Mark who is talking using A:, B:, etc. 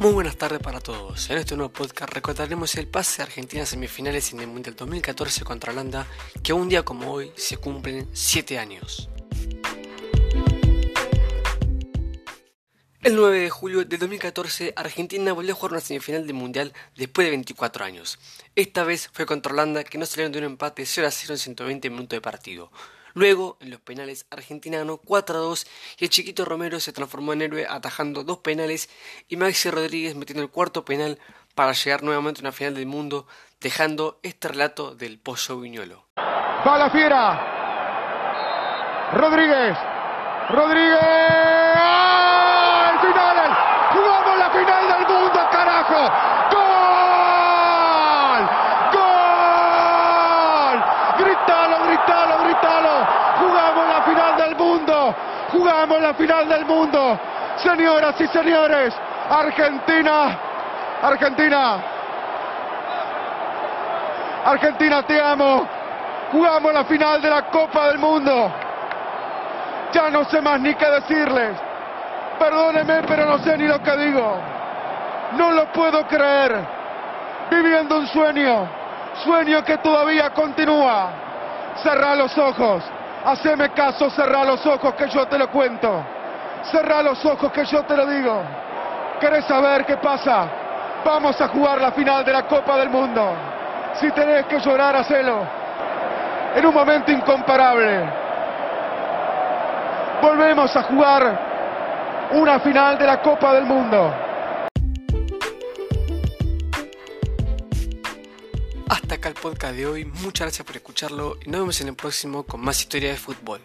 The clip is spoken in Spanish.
A: Muy buenas tardes para todos. En este nuevo podcast recordaremos el pase de Argentina a semifinales en el Mundial 2014 contra Holanda, que un día como hoy se cumplen 7 años. El 9 de julio de 2014, Argentina volvió a jugar una semifinal del Mundial después de 24 años. Esta vez fue contra Holanda, que no salieron de un empate 0 a 0 en 120 minutos de partido. Luego, en los penales, Argentina ganó 4 a 2 y el chiquito Romero se transformó en héroe atajando dos penales y Maxi Rodríguez metiendo el cuarto penal para llegar nuevamente a una final del mundo, dejando este relato del Pollo Viñolo.
B: Va la fiera. Rodríguez. Rodríguez. ¡Ay! Finales. Jugamos la final del mundo, carajo. ¡Gol! ¡Gol! Gritalo, gritalo, gritalo. Jugamos la final del mundo. Jugamos la final del mundo. Señoras y señores, Argentina. Argentina. Argentina, te amo. Jugamos la final de la Copa del Mundo. Ya no sé más ni qué decirles. Perdónenme, pero no sé ni lo que digo. No lo puedo creer. Viviendo un sueño. Sueño que todavía continúa. Cerrá los ojos. Haceme caso, cerrá los ojos que yo te lo cuento. Cerrá los ojos que yo te lo digo. ¿Querés saber qué pasa? Vamos a jugar la final de la Copa del Mundo. Si tenés que llorar, hacelo. En un momento incomparable. Volvemos a jugar una final de la Copa del Mundo.
A: Hasta acá el podcast de hoy, muchas gracias por escucharlo y nos vemos en el próximo con más historia de fútbol.